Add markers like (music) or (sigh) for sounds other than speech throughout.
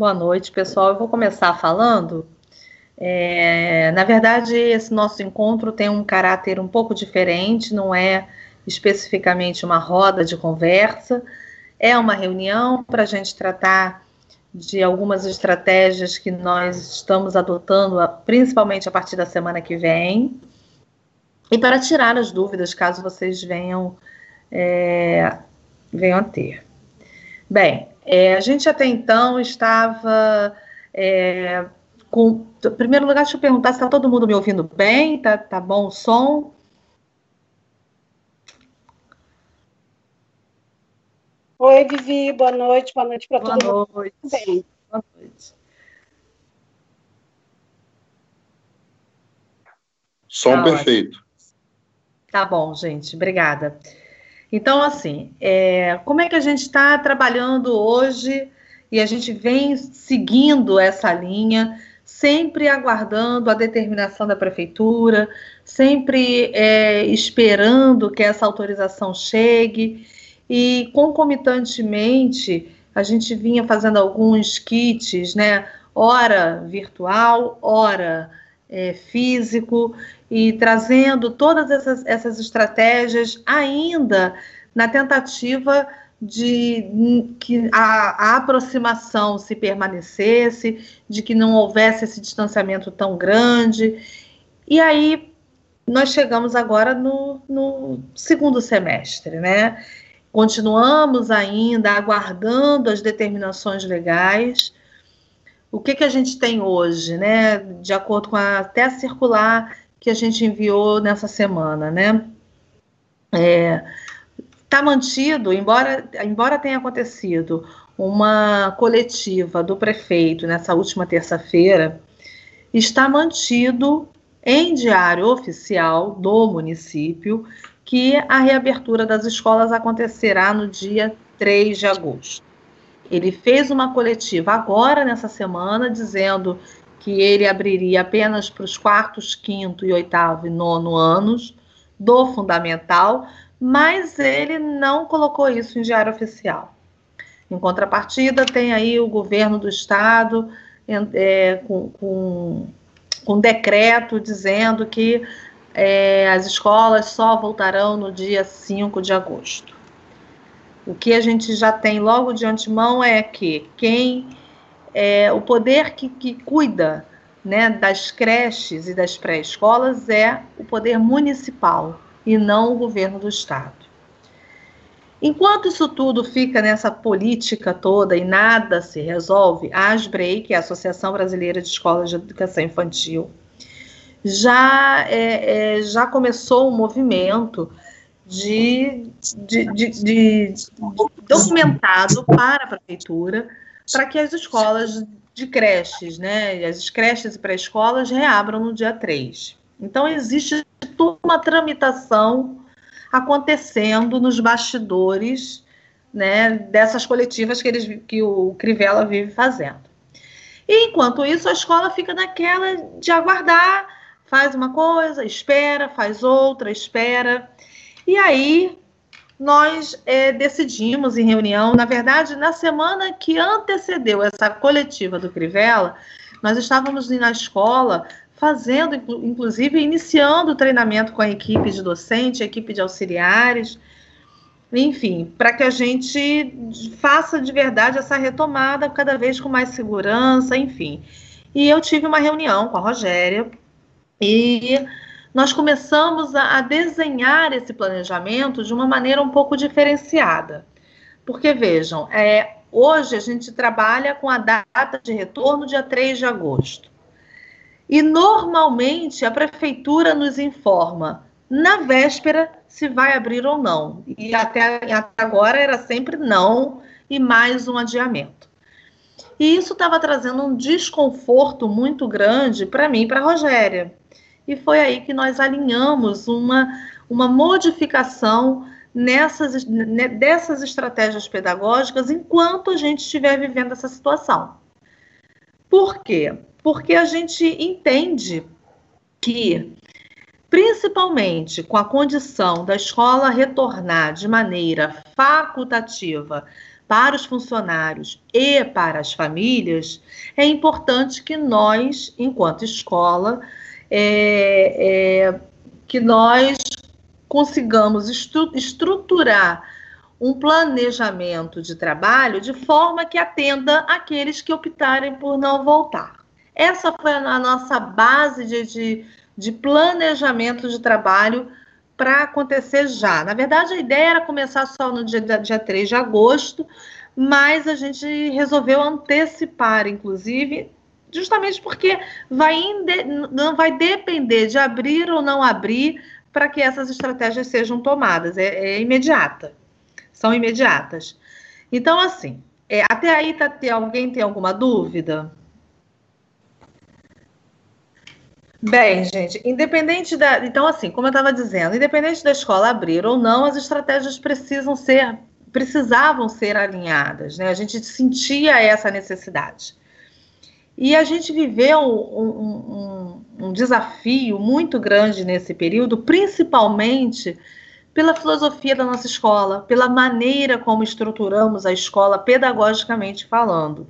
Boa noite, pessoal. Eu vou começar falando. É, na verdade, esse nosso encontro tem um caráter um pouco diferente, não é especificamente uma roda de conversa, é uma reunião para a gente tratar de algumas estratégias que nós estamos adotando, principalmente a partir da semana que vem, e para tirar as dúvidas caso vocês venham, é, venham a ter. Bem, é, a gente até então estava é, com. Em primeiro lugar, deixa eu perguntar se está todo mundo me ouvindo bem, tá, tá bom o som? Oi, Vivi, boa noite, boa noite para todo mundo. Noite. Bem. Boa noite. Som tá perfeito. Ótimo. Tá bom, gente, obrigada. Então, assim, é, como é que a gente está trabalhando hoje e a gente vem seguindo essa linha, sempre aguardando a determinação da prefeitura, sempre é, esperando que essa autorização chegue e concomitantemente a gente vinha fazendo alguns kits, né? Hora virtual, hora é, físico, e trazendo todas essas, essas estratégias ainda na tentativa de que a, a, aproximação se permanecesse, de que não houvesse esse distanciamento tão grande. E aí nós chegamos agora no, no segundo semestre, né? Continuamos ainda aguardando as determinações legais. O que, que a gente tem hoje, né? De acordo com a até circular que a gente enviou nessa semana, né? É, tá mantido, embora, embora tenha acontecido uma coletiva do prefeito nessa última terça-feira, está mantido em diário oficial do município que a reabertura das escolas acontecerá no dia 3 de agosto. Ele fez uma coletiva agora, nessa semana, dizendo que ele abriria apenas para os quartos, quinto e oitavo e nono anos do fundamental, mas ele não colocou isso em diário oficial. Em contrapartida, tem aí o governo do estado é, com, com, decreto dizendo que é, as escolas só voltarão no dia 5 de agosto. O que a gente já tem logo de antemão é que quem é, o poder que, que cuida né, das creches e das pré-escolas é o poder municipal e não o governo do estado. Enquanto isso tudo fica nessa política toda e nada se resolve, a ASBREI, que é a Associação Brasileira de Escolas de Educação Infantil, já, é, é, já começou um movimento de, de, de, de documentado para a prefeitura para que as escolas de creches, né, as creches e pré-escolas reabram no dia 3. Então, existe toda uma tramitação acontecendo nos bastidores né, dessas coletivas que, eles, que o Crivella vive fazendo. E, enquanto isso, a escola fica naquela de aguardar, faz uma coisa, espera, faz outra, espera. E aí nós é, decidimos em reunião, na verdade, na semana que antecedeu essa coletiva do Crivella, nós estávamos na escola fazendo, inclusive, iniciando o treinamento com a equipe de docente, a equipe de auxiliares, enfim, para que a gente faça de verdade essa retomada cada vez com mais segurança, enfim. E eu tive uma reunião com a Rogéria e nós começamos a, desenhar esse planejamento de uma maneira um pouco diferenciada. Porque, vejam, é, hoje a gente trabalha com a data de retorno, dia 3 de agosto. E, normalmente, a prefeitura nos informa na véspera se vai abrir ou não. E até, até agora era sempre não e mais um adiamento. E isso estava trazendo um desconforto muito grande para mim e para a Rogéria e foi aí que nós alinhamos uma, uma modificação nessas, dessas estratégias pedagógicas enquanto a gente estiver vivendo essa situação. Por quê? Porque a gente entende que, principalmente com a condição da escola retornar de maneira facultativa para os funcionários e para as famílias, é importante que nós, enquanto escola, é, é, que nós consigamos estru estruturar um planejamento de trabalho de forma que atenda aqueles que optarem por não voltar. Essa foi a nossa base de, de, de planejamento de trabalho para acontecer já. Na verdade, a ideia era começar só no dia, dia 3 de agosto, mas a gente resolveu antecipar, inclusive, justamente porque vai não vai depender de abrir ou não abrir para que essas estratégias sejam tomadas. É, é imediata, são imediatas. Então, assim, é, até aí tá, tem, alguém tem alguma dúvida? Bem, gente, independente da. Então, assim, como eu estava dizendo, independente da escola abrir ou não, as estratégias precisam ser, precisavam ser alinhadas, né? A gente sentia essa necessidade. E a gente viveu um, um, um desafio muito grande nesse período, principalmente pela filosofia da nossa escola, pela maneira como estruturamos a escola pedagogicamente falando.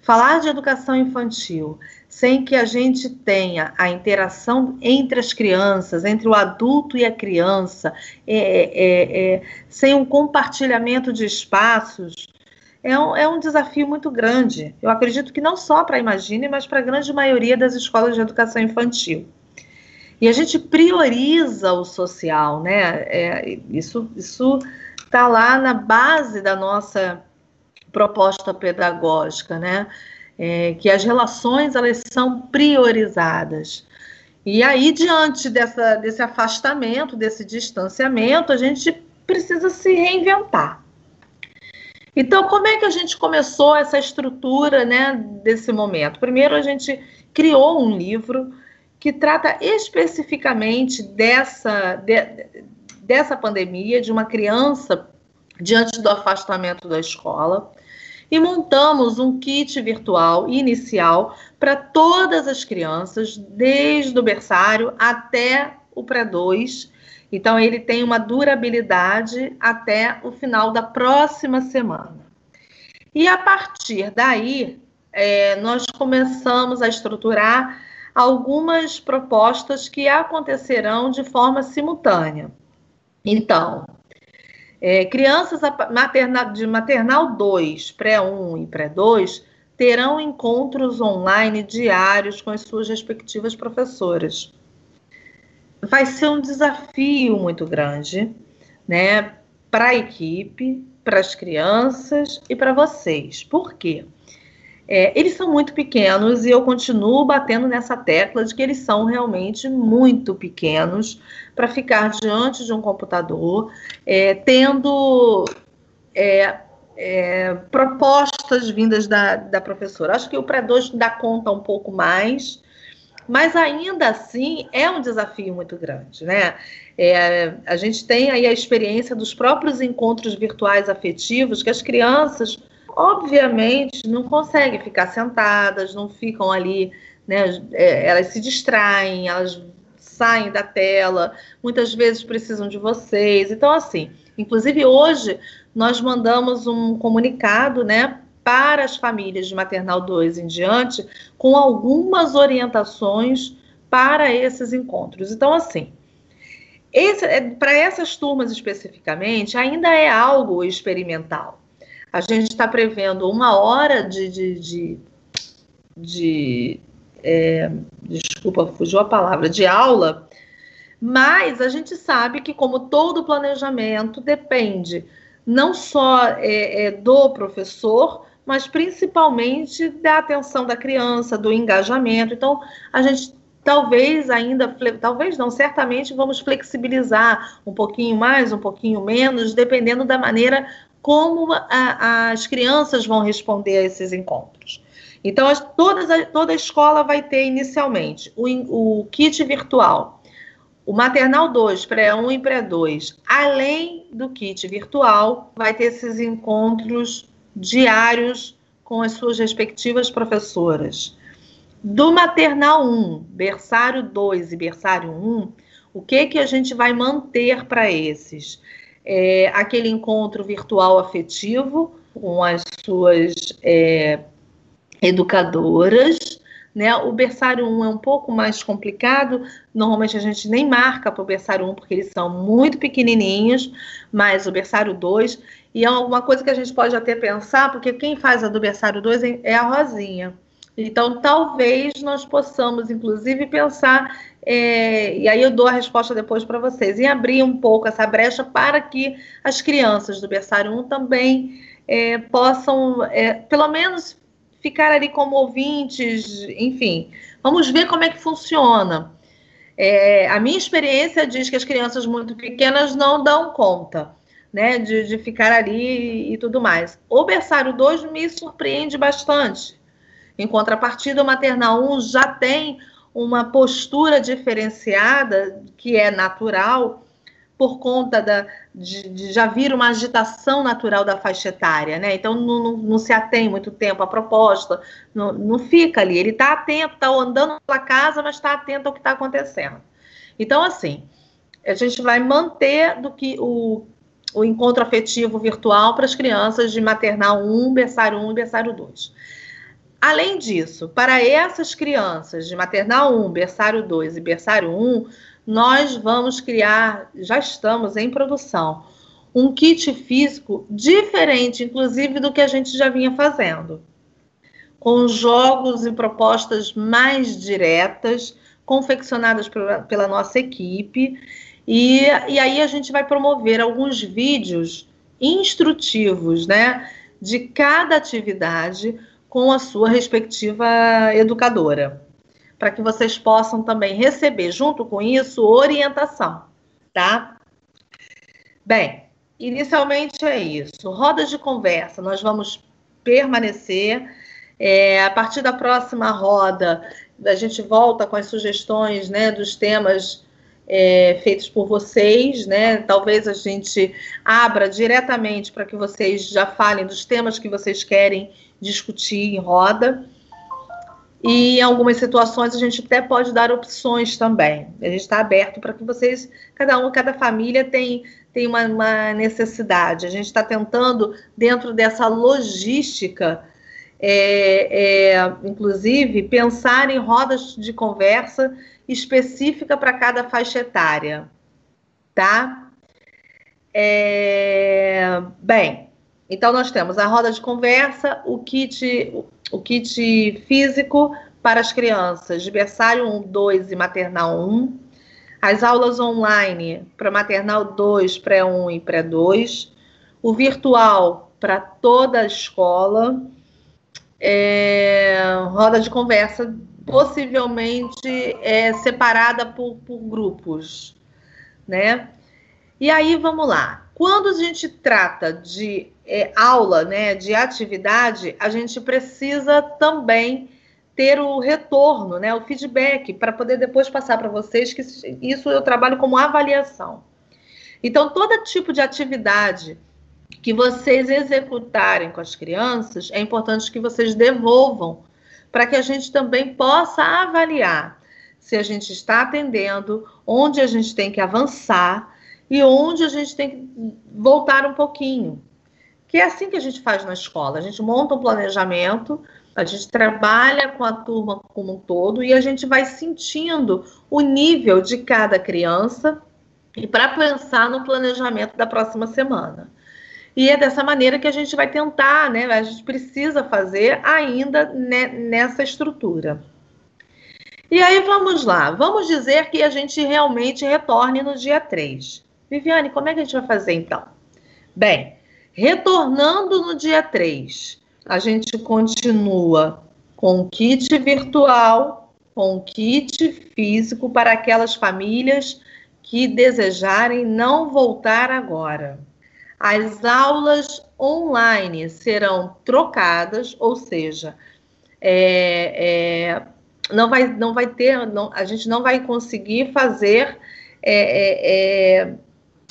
Falar de educação infantil sem que a gente tenha a interação entre as crianças, entre o adulto e a criança, é, é, é, sem um compartilhamento de espaços, é um, é um desafio muito grande. Eu acredito que não só para a Imagine, mas para a grande maioria das escolas de educação infantil. E a gente prioriza o social, né? É, isso está lá na base da nossa proposta pedagógica, né? é, que as relações elas são priorizadas. E aí, diante dessa, desse afastamento, desse distanciamento, a gente precisa se reinventar. Então, como é que a gente começou essa estrutura né, desse momento? Primeiro, a gente criou um livro que trata especificamente dessa, de, dessa pandemia, de uma criança diante do afastamento da escola e montamos um kit virtual inicial para todas as crianças, desde o berçário até o pré-2. Então, ele tem uma durabilidade até o final da próxima semana. E a partir daí, é, nós começamos a estruturar algumas propostas que acontecerão de forma simultânea. Então, é, crianças de maternal 2, pré-1 e pré-2 terão encontros online diários com as suas respectivas professoras. Vai ser um desafio muito grande, né, para a equipe, para as crianças e para vocês. Por quê? É, eles são muito pequenos e eu continuo batendo nessa tecla de que eles são realmente muito pequenos para ficar diante de um computador, é, tendo é, é propostas vindas da, da professora. Acho que o pré-2 dá conta um pouco mais, mas ainda assim é um desafio muito grande, né? É, a gente tem aí a experiência dos próprios encontros virtuais afetivos que as crianças obviamente, não conseguem ficar sentadas, não ficam ali, né? É, elas se distraem, elas saem da tela, muitas vezes precisam de vocês. Então, assim, inclusive hoje nós mandamos um comunicado, né? Para as famílias de maternal 2 em diante, com algumas orientações para esses encontros. Então, assim, é, para essas turmas especificamente, ainda é algo experimental. A gente está prevendo uma hora de. de, de, de é, desculpa, fugiu a palavra, de aula, mas a gente sabe que, como todo planejamento, depende não só é, é, do professor, mas principalmente da atenção da criança, do engajamento. Então, a gente talvez ainda, talvez não, certamente vamos flexibilizar um pouquinho mais, um pouquinho menos, dependendo da maneira como a, as crianças vão responder a esses encontros. Então, as, todas, toda a escola vai ter inicialmente o, o kit virtual, o maternal 2, pré-1 e pré-2. Além do kit virtual, vai ter esses encontros diários com as suas respectivas professoras. Do maternal 1, berçário 2 e berçário 1, o que, que a gente vai manter para esses? é, aquele encontro virtual afetivo, com as suas é, educadoras. Né? O berçário 1 é um pouco mais complicado, normalmente a gente nem marca para o berçário 1 porque eles são muito pequenininhos, mas o berçário 2, e é uma coisa que a gente pode até pensar, porque quem faz a do berçário 2 é a Rosinha. Então, talvez nós possamos, inclusive, pensar, é, e aí eu dou a resposta depois para vocês, em abrir um pouco essa brecha para que as crianças do berçário 1 também é, possam, é, pelo menos, ficar ali como ouvintes, enfim. Vamos ver como é que funciona. É, a minha experiência diz que as crianças muito pequenas não dão conta. Né, de, de ficar ali e tudo mais. O berçário 2 me surpreende bastante em contrapartida, o maternal 1 já tem uma postura diferenciada, que é natural, por conta da, de, de, já vir uma agitação natural da faixa etária, né? Então não, não, não se atém muito tempo à proposta, não, não fica ali. Ele está atento, está andando pela casa, mas está atento ao que está acontecendo. Então, assim, a gente vai manter do que o, o encontro afetivo virtual para as crianças de maternal 1, berçário 1 e berçário 2. Além disso, para essas crianças de maternal 1, berçário 2 e berçário 1, nós vamos criar, já estamos em produção, um kit físico diferente, inclusive, do que a gente já vinha fazendo. Com jogos e propostas mais diretas, confeccionadas pela, pela nossa equipe. E, e aí a gente vai promover alguns vídeos instrutivos, né? De cada atividade, com a sua respectiva educadora, para que vocês possam também receber, junto com isso, orientação, tá? Bem, inicialmente é isso. Rodas de conversa, nós vamos permanecer. É, a partir da próxima roda, a gente volta com as sugestões né, dos temas é, feitos por vocês, né? Talvez a gente abra diretamente para que vocês já falem dos temas que vocês querem discutir em roda. E em algumas situações a gente até pode dar opções também. A gente está aberto para que vocês, cada um, cada família tem, tem uma, uma necessidade. A gente está tentando, dentro dessa logística, é, é, inclusive, pensar em rodas de conversa específica para cada faixa etária. Tá? É, bem, então, nós temos a roda de conversa, o kit, o kit físico para as crianças de berçário 1, 2 e maternal 1, as aulas online para maternal 2, pré-1 e pré-2, o virtual para toda a escola, é, roda de conversa possivelmente é, separada por, por grupos, né? E aí, vamos lá. Quando a gente trata de é, aula, né, de atividade, a gente precisa também ter o retorno, né, o feedback, para poder depois passar para vocês que isso eu trabalho como avaliação. Então, todo tipo de atividade que vocês executarem com as crianças, é importante que vocês devolvam para que a gente também possa avaliar se a gente está atendendo, onde a gente tem que avançar e onde a gente tem que voltar um pouquinho. Que é assim que a gente faz na escola. A gente monta um planejamento, a gente trabalha com a turma como um todo e a gente vai sentindo o nível de cada criança e para pensar no planejamento da próxima semana. E é dessa maneira que a gente vai tentar, né? A gente precisa fazer ainda nessa estrutura. E aí vamos lá, vamos dizer que a gente realmente retorne no dia 3. Viviane, como é que a gente vai fazer então? Bem, retornando no dia 3, a gente continua com o kit virtual, com o kit físico para aquelas famílias que desejarem não voltar agora. As aulas online serão trocadas, ou seja, é, é, não, vai, não vai ter, não, a gente não vai conseguir fazer é, é, é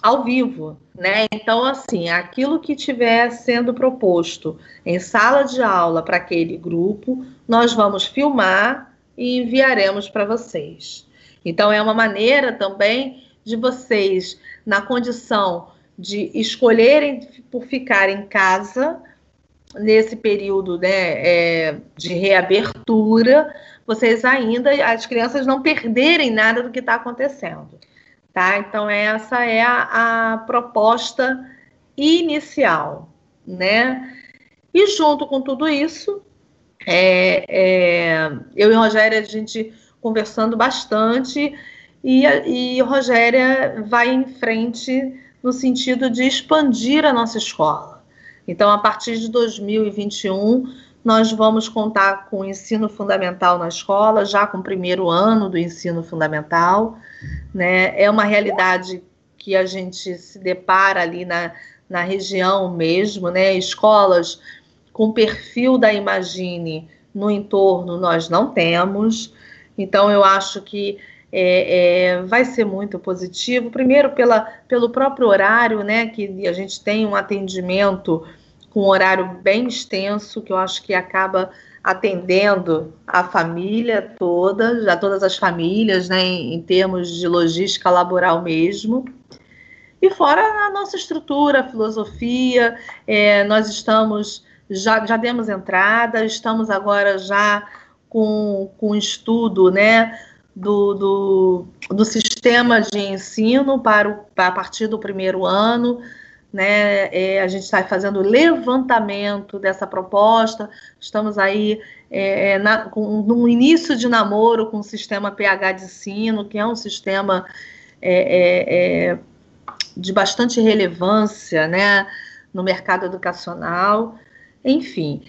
ao vivo, né? Então, assim, aquilo que estiver sendo proposto em sala de aula para aquele grupo, nós vamos filmar e enviaremos para vocês. Então, é uma maneira também de vocês, na condição de escolherem por ficar em casa, nesse período né, é, de reabertura, vocês ainda, as crianças não perderem nada do que está acontecendo. Tá? Então, essa é a, a proposta inicial, né? E junto com tudo isso, é, é, eu e Rogéria, a gente conversando bastante, e, e Rogéria vai em frente no sentido de expandir a nossa escola. Então, a partir de 2021, nós vamos contar com o ensino fundamental na escola, já com o primeiro ano do ensino fundamental. Né? É uma realidade que a gente se depara ali na, na região mesmo, né? Escolas com perfil da Imagine no entorno nós não temos. Então, eu acho que é, é, vai ser muito positivo. Primeiro, pela, pelo próprio horário, né? Que a gente tem um atendimento com um horário bem extenso, que eu acho que acaba atendendo a família toda, já todas as famílias, né, em, em termos de logística laboral mesmo. E fora a nossa estrutura, a filosofia, é, nós estamos, já, já demos entrada, estamos agora já com, com estudo, né, do, do, do sistema de ensino para, o, para a partir do primeiro ano, né? É, a gente está fazendo levantamento dessa proposta, estamos aí é, é, na, com, no início de namoro com o sistema PH de ensino, que é um sistema é, é, é, de bastante relevância né, no mercado educacional. Enfim.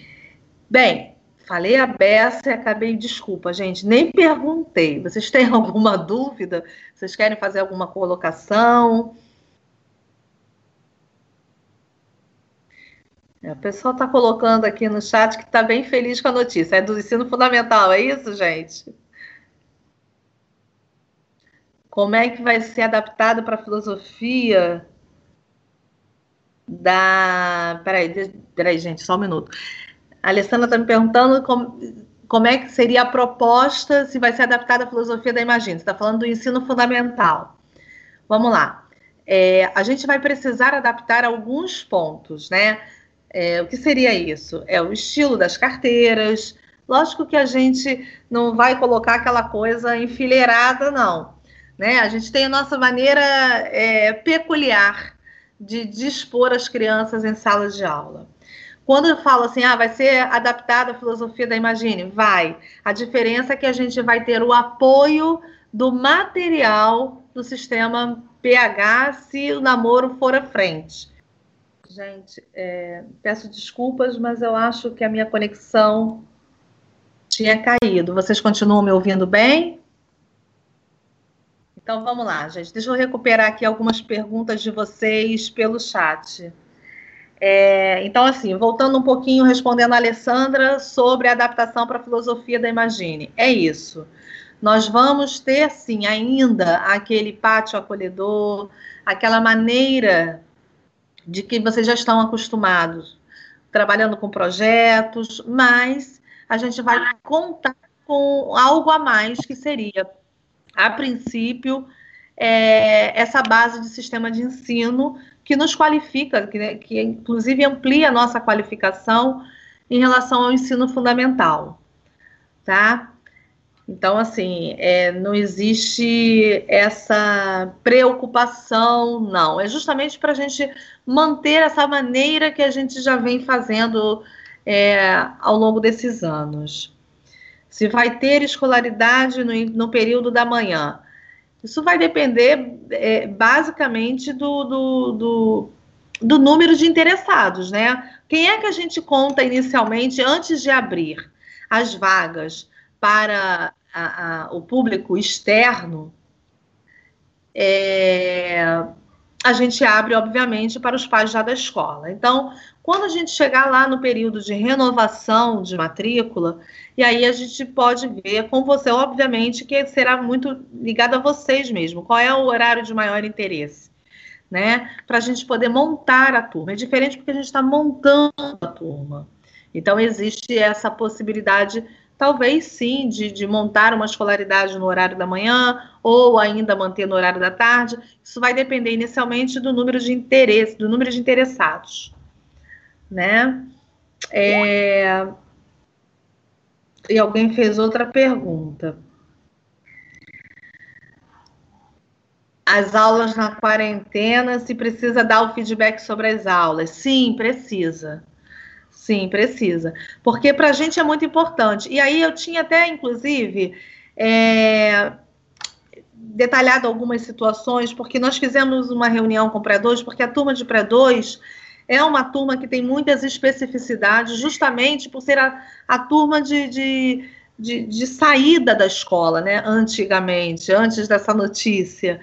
Bem, falei a beça e acabei, desculpa, gente, nem perguntei. Vocês têm (laughs) alguma dúvida? Vocês querem fazer alguma colocação? O pessoal está colocando aqui no chat que está bem feliz com a notícia. É do ensino fundamental, é isso, gente? Como é que vai ser adaptado para a filosofia da. Peraí, peraí, gente, só um minuto. A Alessandra está me perguntando como, como é que seria a proposta se vai ser adaptada à filosofia da Imagina. Você está falando do ensino fundamental. Vamos lá. É, a gente vai precisar adaptar alguns pontos, né? É, o que seria isso? É o estilo das carteiras. Lógico que a gente não vai colocar aquela coisa enfileirada, não. Né? A gente tem a nossa maneira é, peculiar de dispor as crianças em salas de aula. Quando eu falo assim, ah, vai ser adaptada a filosofia da Imagine, vai. A diferença é que a gente vai ter o apoio do material do sistema PH se o namoro for à frente. Gente, é, peço desculpas, mas eu acho que a minha conexão tinha caído. Vocês continuam me ouvindo bem? Então vamos lá, gente. Deixa eu recuperar aqui algumas perguntas de vocês pelo chat. É, então, assim, voltando um pouquinho, respondendo a Alessandra sobre a adaptação para a filosofia da Imagine. É isso. Nós vamos ter, sim, ainda aquele pátio acolhedor, aquela maneira de que vocês já estão acostumados, trabalhando com projetos, mas a gente vai contar com algo a mais que seria, a princípio, é, essa base de sistema de ensino que nos qualifica, que, que inclusive amplia a nossa qualificação em relação ao ensino fundamental, tá? Então, assim, é, não existe essa preocupação, não. É justamente para a gente manter essa maneira que a gente já vem fazendo é, ao longo desses anos. Se vai ter escolaridade no, no período da manhã, isso vai depender é, basicamente do, do, do, do número de interessados, né? Quem é que a gente conta inicialmente antes de abrir as vagas para a, a, o público externo, é, a gente abre, obviamente, para os pais já da escola. Então, quando a gente chegar lá no período de renovação de matrícula, e aí a gente pode ver com você, obviamente, que será muito ligado a vocês mesmo, qual é o horário de maior interesse, né? Para a gente poder montar a turma. É diferente porque a gente está montando a turma. Então, existe essa possibilidade talvez sim de, de, montar uma escolaridade no horário da manhã ou ainda manter no horário da tarde. Isso vai depender inicialmente do número de interesse, do número de interessados, né? É... E alguém fez outra pergunta. As aulas na quarentena, se precisa dar o feedback sobre as aulas? Sim, precisa. Sim, precisa. Porque para a gente é muito importante. E aí eu tinha até, inclusive, é, detalhado algumas situações, porque nós fizemos uma reunião com pré-2, porque a turma de pré-2 é uma turma que tem muitas especificidades, justamente por ser a, a turma de, de, de, de saída da escola, né? Antigamente, antes dessa notícia.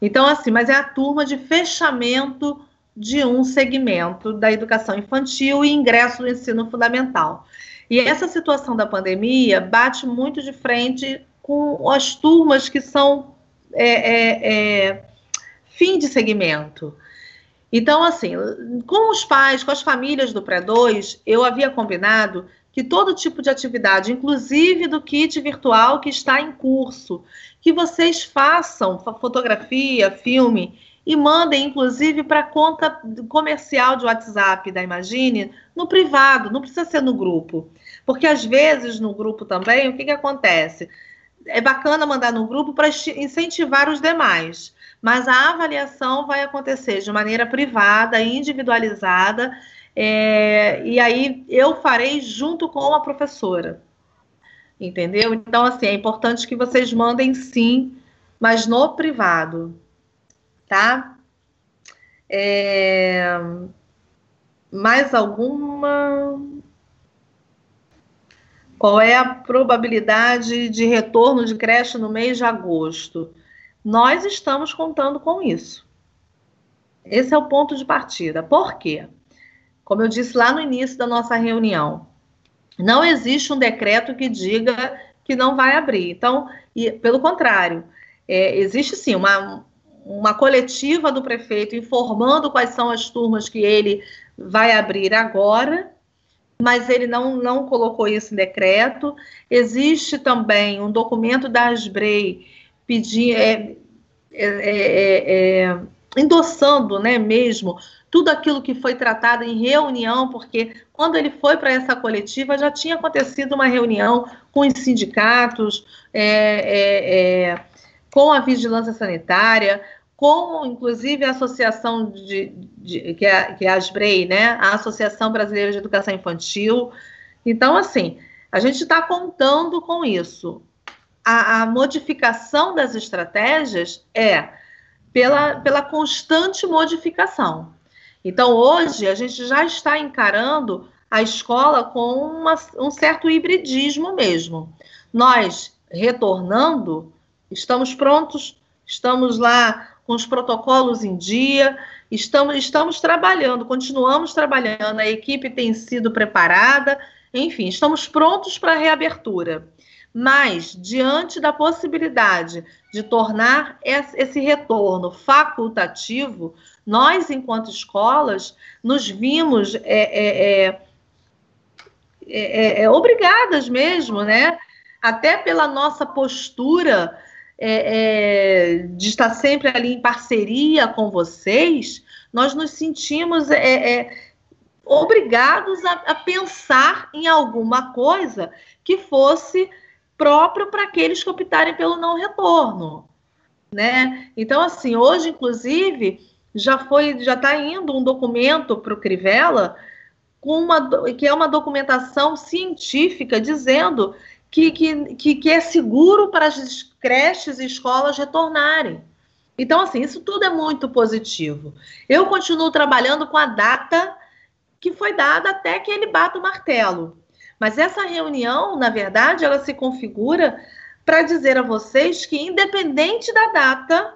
Então, assim, mas é a turma de fechamento de um segmento da educação infantil e ingresso do ensino fundamental. E essa situação da pandemia bate muito de frente com as turmas que são é, é, é, fim de segmento. Então, assim, com os pais, com as famílias do pré-2, eu havia combinado que todo tipo de atividade, inclusive do kit virtual que está em curso, que vocês façam fotografia, filme e mandem, inclusive, para a conta comercial de WhatsApp da Imagine, no privado, não precisa ser no grupo. Porque às vezes no grupo também, o que, que acontece? é bacana mandar no grupo para incentivar os demais, mas a avaliação vai acontecer de maneira privada, individualizada, é, e aí eu farei junto com a professora. Entendeu? Então, assim, é importante que vocês mandem sim, mas no privado, tá? É, mais alguma? Qual é a probabilidade de retorno de creche no mês de agosto? Nós estamos contando com isso. Esse é o ponto de partida. Por quê? Como eu disse lá no início da nossa reunião, não existe um decreto que diga que não vai abrir. Então, e, pelo contrário, é, existe sim uma, uma coletiva do prefeito informando quais são as turmas que ele vai abrir agora mas ele não, não colocou isso em decreto. Existe também um documento da Asbrei pedindo, é é, é, é, é, endossando né, mesmo tudo aquilo que foi tratado em reunião, porque quando ele foi para essa coletiva já tinha acontecido uma reunião com os sindicatos, é, com a vigilância sanitária, com inclusive a associação de, de, que, é, que é a ASBREI, né? A Associação Brasileira de Educação Infantil. Então, assim, a gente está contando com isso. A, a, modificação das estratégias é pela, pela constante modificação. Então, hoje, a gente já está encarando a escola com uma, um certo hibridismo mesmo. Nós, retornando, estamos prontos, estamos lá com os protocolos em dia, estamos, estamos trabalhando, continuamos trabalhando, a equipe tem sido preparada, enfim, estamos prontos para a reabertura. Mas, diante da possibilidade de tornar esse retorno facultativo, nós, enquanto escolas, nos vimos é, é, é, é, é obrigadas mesmo, né? Até pela nossa postura é, é, de estar sempre ali em parceria com vocês, nós nos sentimos é, é obrigados a, a, pensar em alguma coisa que fosse próprio para aqueles que optarem pelo não retorno, né? Então, assim, hoje, inclusive, já foi, já está indo um documento para o Crivella com uma que é uma documentação científica dizendo que, que, que, é seguro para as creches e escolas retornarem. Então, assim, isso tudo é muito positivo. Eu continuo trabalhando com a data que foi dada até que ele bata o martelo. Mas essa reunião, na verdade, ela se configura para dizer a vocês que, independente da data,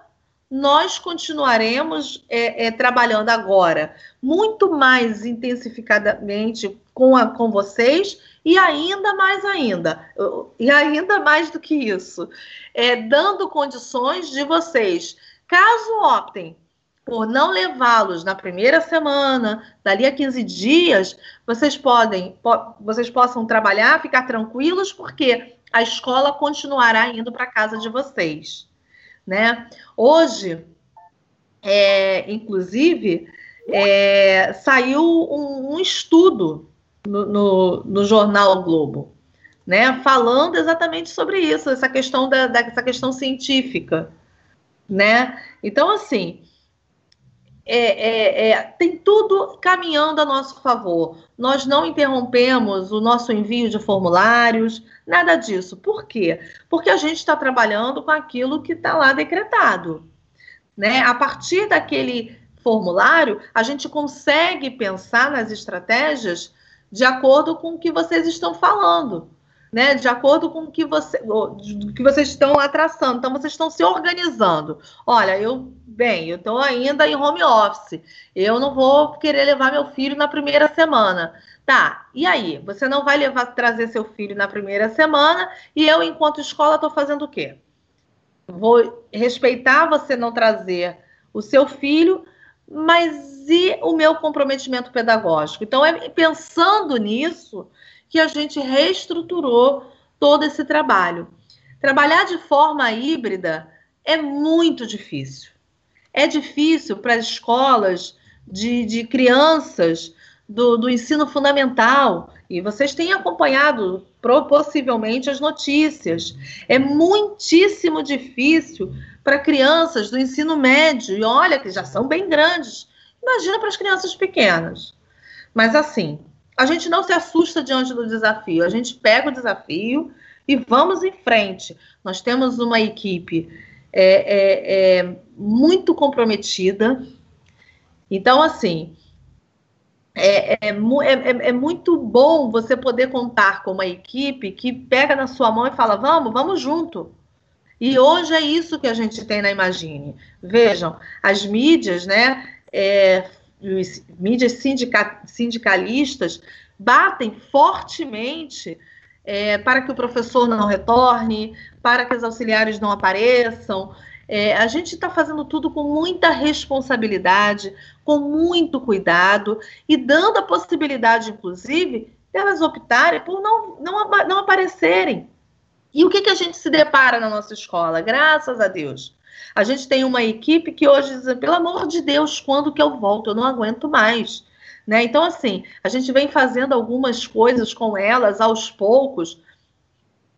nós continuaremos é, é, trabalhando agora muito mais intensificadamente com, a, com vocês e ainda mais ainda, e ainda mais do que isso, é, dando condições de vocês, caso optem por não levá-los na primeira semana, dali a 15 dias, vocês podem, po vocês possam trabalhar, ficar tranquilos, porque a escola continuará indo para casa de vocês, né? Hoje, é, inclusive, é, saiu um, um estudo no, no, no jornal Globo, né? Falando exatamente sobre isso, essa questão da, da essa questão científica, né? Então, assim, é, é, é, tem tudo caminhando a nosso favor. Nós não interrompemos o nosso envio de formulários, nada disso. Por quê? Porque a gente está trabalhando com aquilo que está lá decretado. Né? A partir daquele formulário, a gente consegue pensar nas estratégias de acordo com o que vocês estão falando né, de acordo com o que, você, que vocês estão lá traçando. Então, vocês estão se organizando. Olha, eu, bem, eu estou ainda em home office. Eu não vou querer levar meu filho na primeira semana. Tá, e aí? Você não vai levar, trazer seu filho na primeira semana e eu, enquanto escola, estou fazendo o quê? Vou respeitar você não trazer o seu filho, mas e o meu comprometimento pedagógico? Então, é pensando nisso que a gente reestruturou todo esse trabalho. Trabalhar de forma híbrida é muito difícil. É difícil para as escolas de, de crianças do, do, ensino fundamental, e vocês têm acompanhado possivelmente as notícias. É muitíssimo difícil para crianças do ensino médio, e olha que já são bem grandes. Imagina para as crianças pequenas. Mas assim, a gente não se assusta diante do desafio, a gente pega o desafio e vamos em frente. Nós temos uma equipe é, é, é muito comprometida. Então, assim, é, é, é, é, muito bom você poder contar com uma equipe que pega na sua mão e fala: vamos, vamos junto. E hoje é isso que a gente tem na Imagine. Vejam, as mídias, né? É, mídias sindica, sindicalistas batem fortemente é, para que o professor não retorne, para que os auxiliares não apareçam. É, a gente está fazendo tudo com muita responsabilidade, com muito cuidado e dando a possibilidade, inclusive, delas optarem por não, não, não aparecerem. E o que, que a gente se depara na nossa escola? Graças a Deus a gente tem uma equipe que hoje diz, pelo amor de Deus, quando que eu volto? Eu não aguento mais. Né? Então, assim, a gente vem fazendo algumas coisas com elas aos poucos.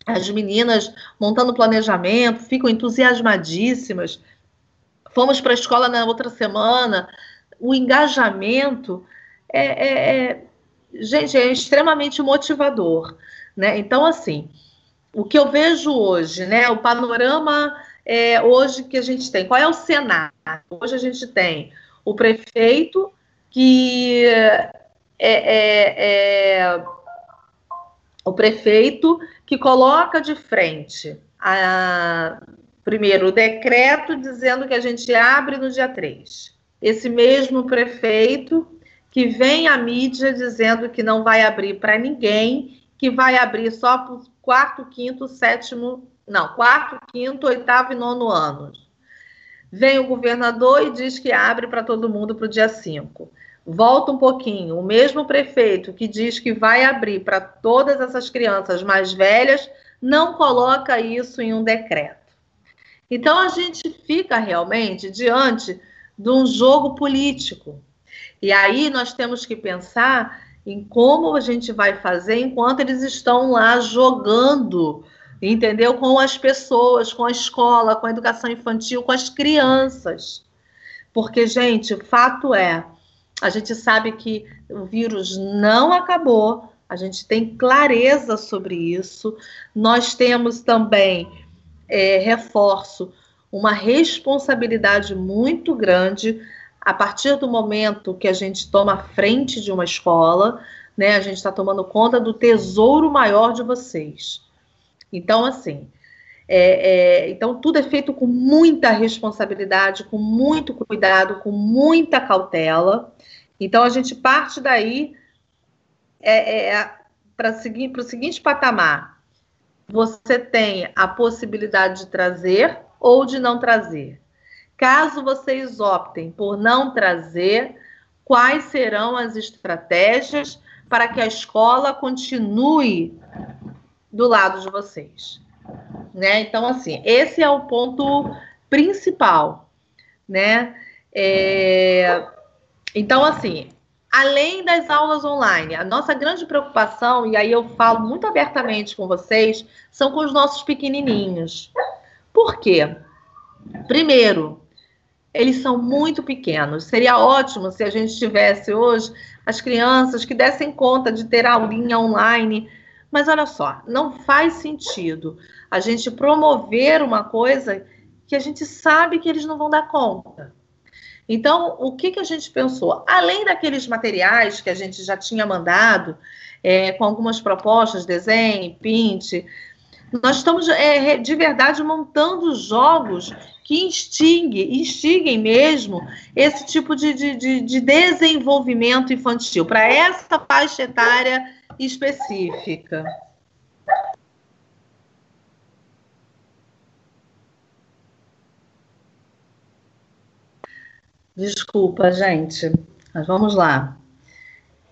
As meninas montando planejamento, ficam entusiasmadíssimas. Fomos para a escola na outra semana. O engajamento é, é, é, gente, é extremamente motivador. Né? Então, assim, o que eu vejo hoje, né? O panorama é, hoje que a gente tem? Qual é o cenário? Hoje a gente tem o prefeito que é, é, é o prefeito que coloca de frente a, primeiro o decreto dizendo que a gente abre no dia 3. Esse mesmo prefeito que vem à mídia dizendo que não vai abrir para ninguém, que vai abrir só quarto, quinto, sétimo não, quarto, quinto, oitavo e nono anos. Vem o governador e diz que abre para todo mundo para o dia 5. Volta um pouquinho, o mesmo prefeito que diz que vai abrir para todas essas crianças mais velhas, não coloca isso em um decreto. Então a gente fica realmente diante de um jogo político. E aí nós temos que pensar em como a gente vai fazer enquanto eles estão lá jogando entendeu? Com as pessoas, com a escola, com a educação infantil, com as crianças. Porque, gente, fato é, a gente sabe que o vírus não acabou, a gente tem clareza sobre isso, nós temos também, é, reforço, uma responsabilidade muito grande a partir do momento que a gente toma a frente de uma escola, né? A gente está tomando conta do tesouro maior de vocês então, assim, é, é, então tudo é feito com muita responsabilidade, com muito cuidado, com muita cautela. Então a gente parte daí é, é para seguir para o seguinte patamar: você tem a possibilidade de trazer ou de não trazer. Caso vocês optem por não trazer, quais serão as estratégias para que a escola continue do lado de vocês. Né? Então, assim, esse é o ponto principal, né? É... Então, assim, além das aulas online, a nossa grande preocupação, e aí eu falo muito abertamente com vocês, são com os nossos pequenininhos. Por quê? Primeiro, eles são muito pequenos. Seria ótimo se a gente tivesse hoje as crianças que dessem conta de ter aulinha online. Mas olha só, não faz sentido a gente promover uma coisa que a gente sabe que eles não vão dar conta. Então, o que, que a gente pensou? Além daqueles materiais que a gente já tinha mandado, é, com algumas propostas, desenho, pinte, nós estamos é, de verdade montando jogos que instiguem, instiguem mesmo esse tipo de, de, de desenvolvimento infantil para essa faixa etária específica. Desculpa, gente. Mas vamos lá.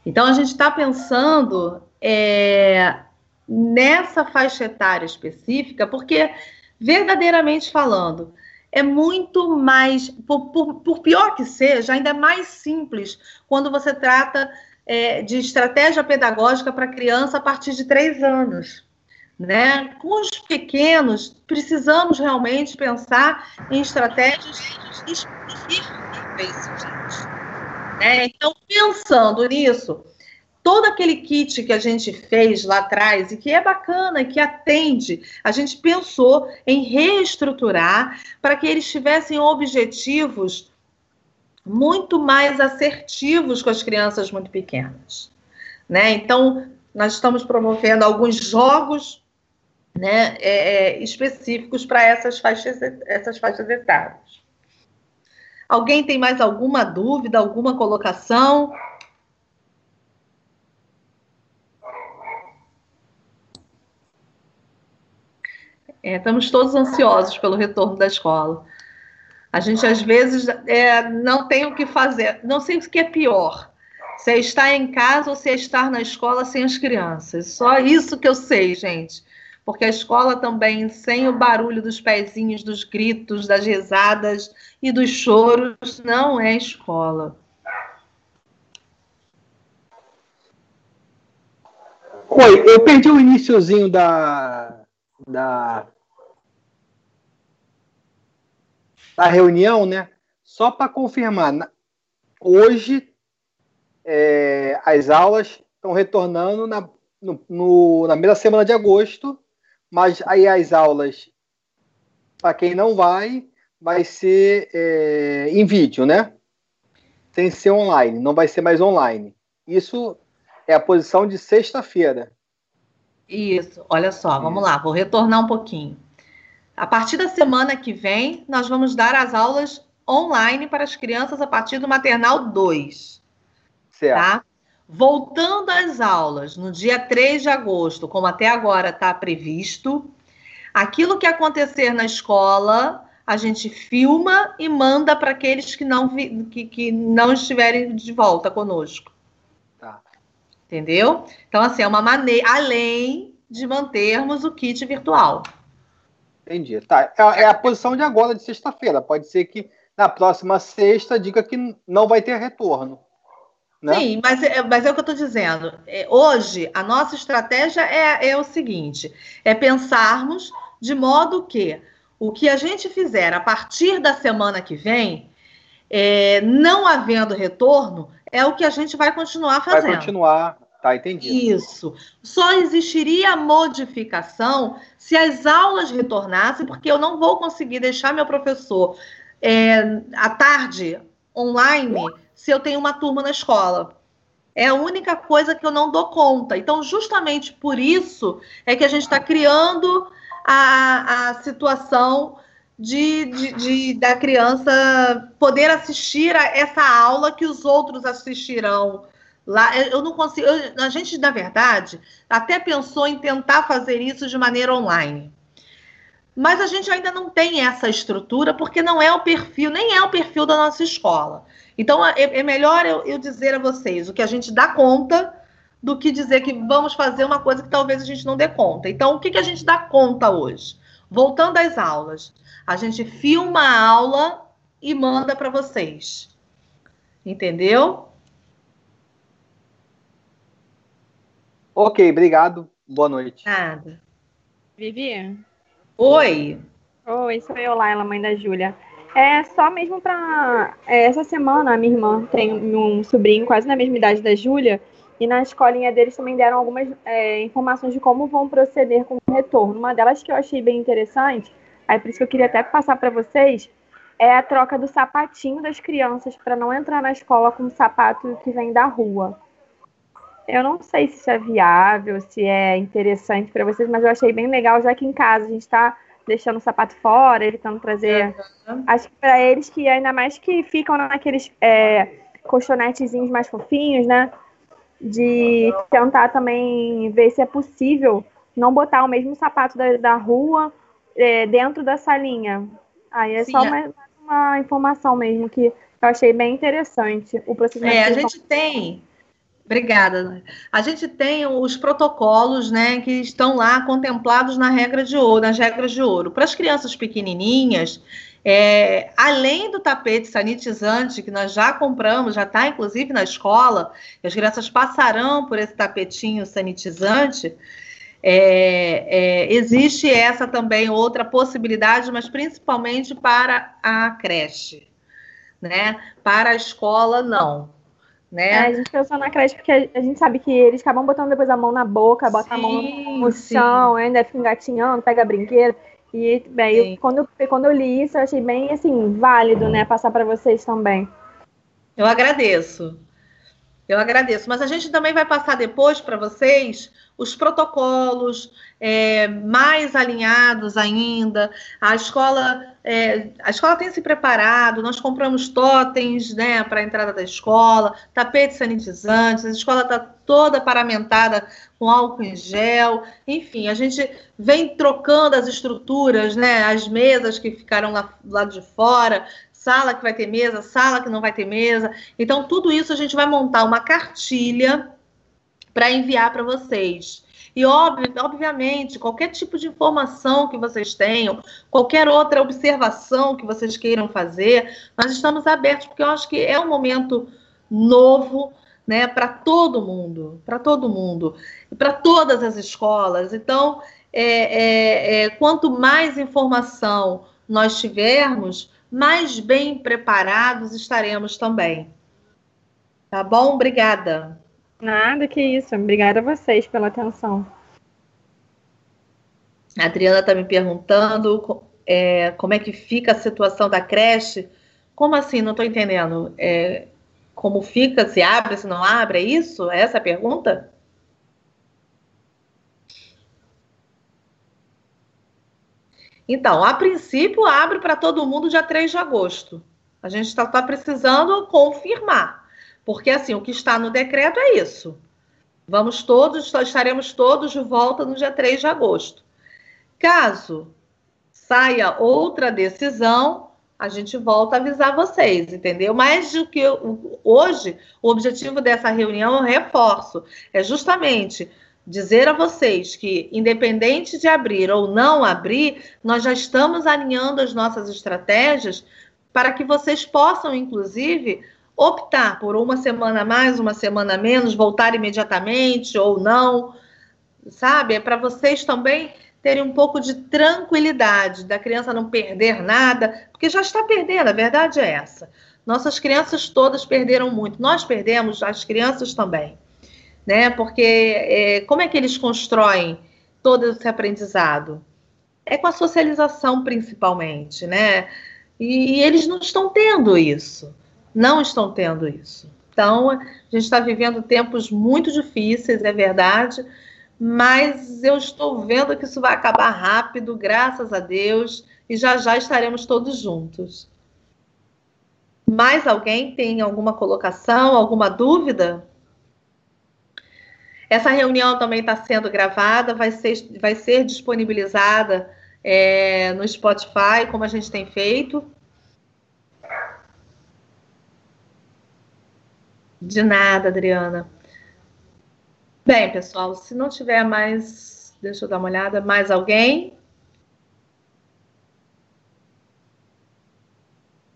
Então, a gente está pensando é, nessa faixa etária específica, porque, verdadeiramente falando, é muito mais, por, por, por pior que seja, ainda é mais simples quando você trata é, de estratégia pedagógica para criança a partir de três anos. Né? Com os pequenos, precisamos realmente pensar em estratégias específicas. Né? Então, pensando nisso, todo aquele kit que a gente fez lá atrás e que é bacana, que atende, a gente pensou em reestruturar para que eles tivessem objetivos muito mais assertivos com as crianças muito pequenas. Né? Então, nós estamos promovendo alguns jogos né, é, é, específicos para essas faixas, essas faixas etárias. Alguém tem mais alguma dúvida, alguma colocação? É, estamos todos ansiosos pelo retorno da escola. A gente, às vezes, é, não tem o que fazer. Não sei o que é pior. Se é estar em casa ou se é estar na escola sem as crianças. Só isso que eu sei, gente porque a escola também, sem o barulho dos pezinhos, dos gritos, das risadas e dos choros, não é escola. Oi, eu perdi o iníciozinho da, da, da reunião, né? Só para confirmar, hoje é, as aulas estão retornando na, no, no, na primeira semana de agosto mas aí as aulas, para quem não vai, vai ser é, em vídeo, né? Sem ser online, não vai ser mais online. Isso é a posição de sexta-feira. Isso, olha só, vamos lá, vou retornar um pouquinho. A partir da semana que vem, nós vamos dar as aulas online para as crianças a partir do maternal 2. Certo. Tá? Voltando às aulas, no dia 3 de agosto, como até agora está previsto, aquilo que acontecer na escola, a gente filma e manda para aqueles que não, vi, que, que não estiverem de volta conosco. Entendeu? Então, assim, é uma maneira, além de mantermos o kit virtual. Entendi. Tá. É, é a posição de agora, de sexta-feira. Pode ser que na próxima sexta diga que não vai ter retorno. Né? Sim, mas, é, mas é o que eu estou dizendo. É, hoje, a nossa estratégia é, é o seguinte: é pensarmos de modo que o que a gente fizer a partir da semana que vem, é, não havendo retorno, é o que a gente vai continuar fazendo. Vai continuar, tá entendido. Isso. Só existiria modificação se as aulas retornassem, porque eu não vou conseguir deixar meu professor é, à tarde online se eu tenho uma turma na escola. É a única coisa que eu não dou conta. Então, justamente por isso é que a gente está criando a, a situação de, de, de, da criança poder assistir a essa aula que os outros assistirão. Lá, eu não consigo. Eu, a gente, na verdade, até pensou em tentar fazer isso de maneira online. Mas a gente ainda não tem essa estrutura, porque não é o perfil, nem é o perfil da nossa escola. Então, é, é melhor eu, eu, dizer a vocês o que a gente dá conta do que dizer que vamos fazer uma coisa que talvez a gente não dê conta. Então, o que, que a gente dá conta hoje? Voltando às aulas, a gente filma a aula e manda para vocês. Entendeu? Ok, obrigado. Boa noite. Nada. Vivi? Oi. Oi, sou eu, Laila, mãe da Júlia. É só mesmo para. É, essa semana, a minha irmã tem um sobrinho quase na mesma idade da Júlia e na escolinha deles também deram algumas é, informações de como vão proceder com o retorno. Uma delas que eu achei bem interessante, aí por isso que eu queria até passar para vocês, é a troca do sapatinho das crianças para não entrar na escola com o sapato que vem da rua. Eu não sei se isso é viável, se é interessante para vocês, mas eu achei bem legal, já que em casa a gente está deixando o sapato fora, evitando trazer. Uhum. Acho que para eles que ainda mais que ficam naqueles é, colchonetezinhos mais fofinhos, né? De tentar também ver se é possível não botar o mesmo sapato da, da rua é, dentro da salinha. Aí é Sim, só é. uma, uma, informação mesmo que eu achei bem interessante o procedimento. É, a gente tem Obrigada. A gente tem os protocolos, né, que estão lá contemplados na regra de ouro, nas regras de ouro. Para as crianças pequenininhas, é, além do tapete sanitizante que nós já compramos, já está inclusive na escola, as crianças passarão por esse tapetinho sanitizante. É, é, existe essa também outra possibilidade, mas principalmente para a creche, né? Para a escola, não. Né? É, a gente pensou na creche porque a gente sabe que eles acabam botando depois a mão na boca, botam a mão no sim. chão, ainda fica engatinhando, pega brinquedo. E bem, eu, quando, eu, quando eu li isso, eu achei bem assim, válido, né? Passar para vocês também. Eu agradeço. Eu agradeço. Mas a gente também vai passar depois para vocês os protocolos é, mais alinhados ainda. A escola, é, a escola tem se preparado, nós compramos totens né, para a entrada da escola, tapetes sanitizantes, a escola está toda paramentada com álcool em gel, enfim, a gente vem trocando as estruturas, né, as mesas que ficaram lá, lá de fora, sala que vai ter mesa, sala que não vai ter mesa. Então, tudo isso a gente vai montar uma cartilha para enviar para vocês. E, obviamente, qualquer tipo de informação que vocês tenham, qualquer outra observação que vocês queiram fazer, nós estamos abertos, porque eu acho que é um momento novo, né, para todo mundo, para todo mundo, para todas as escolas. Então, é, é, é, quanto mais informação nós tivermos, mais bem preparados estaremos também. Tá bom? Obrigada. Nada que isso. Obrigada a vocês pela atenção. A Adriana está me perguntando é, como é que fica a situação da creche. Como assim? Não estou entendendo. É, como fica? Se abre, se não abre? É isso? É essa a pergunta? Então, a princípio, abre para todo mundo dia 3 de agosto. A gente está tá precisando confirmar. Porque, assim, o que está no decreto é isso. Vamos todos, estaremos todos de volta no dia 3 de agosto. Caso saia outra decisão, a gente volta a avisar vocês, entendeu? Mas o que eu, hoje, o objetivo dessa reunião, eu reforço, é justamente dizer a vocês que, independente de abrir ou não abrir, nós já estamos alinhando as nossas estratégias para que vocês possam, inclusive, optar por uma semana mais, uma semana menos, voltar imediatamente ou não, sabe? É para vocês também terem um pouco de tranquilidade, da criança não perder nada, porque já está perdendo, a verdade é essa. Nossas crianças todas perderam muito, nós perdemos, as crianças também, né? Porque é, como é que eles constroem todo esse aprendizado? É com a socialização, principalmente, né? E, e eles não estão tendo isso não estão tendo isso. Então, a gente está vivendo tempos muito difíceis, é verdade, mas eu estou vendo que isso vai acabar rápido, graças a Deus, e já já estaremos todos juntos. Mais alguém tem alguma colocação, alguma dúvida? Essa reunião também está sendo gravada, vai ser, vai ser disponibilizada é, no Spotify, como a gente tem feito. De nada, Adriana. Bem, pessoal, se não tiver mais, deixa eu dar uma olhada, mais alguém?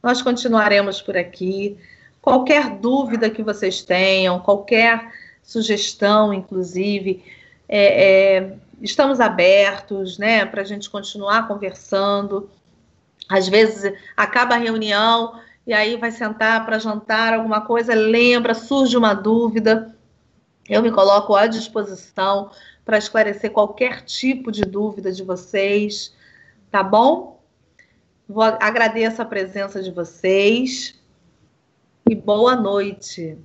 Nós continuaremos por aqui. Qualquer dúvida que vocês tenham, qualquer sugestão, inclusive. É, é, estamos abertos, né, para a gente continuar conversando. Às vezes acaba a reunião e aí vai sentar para jantar alguma coisa, lembra, surge uma dúvida. Eu me coloco à disposição para esclarecer qualquer tipo de dúvida de vocês, tá bom? Vou, agradeço a presença de vocês e boa noite.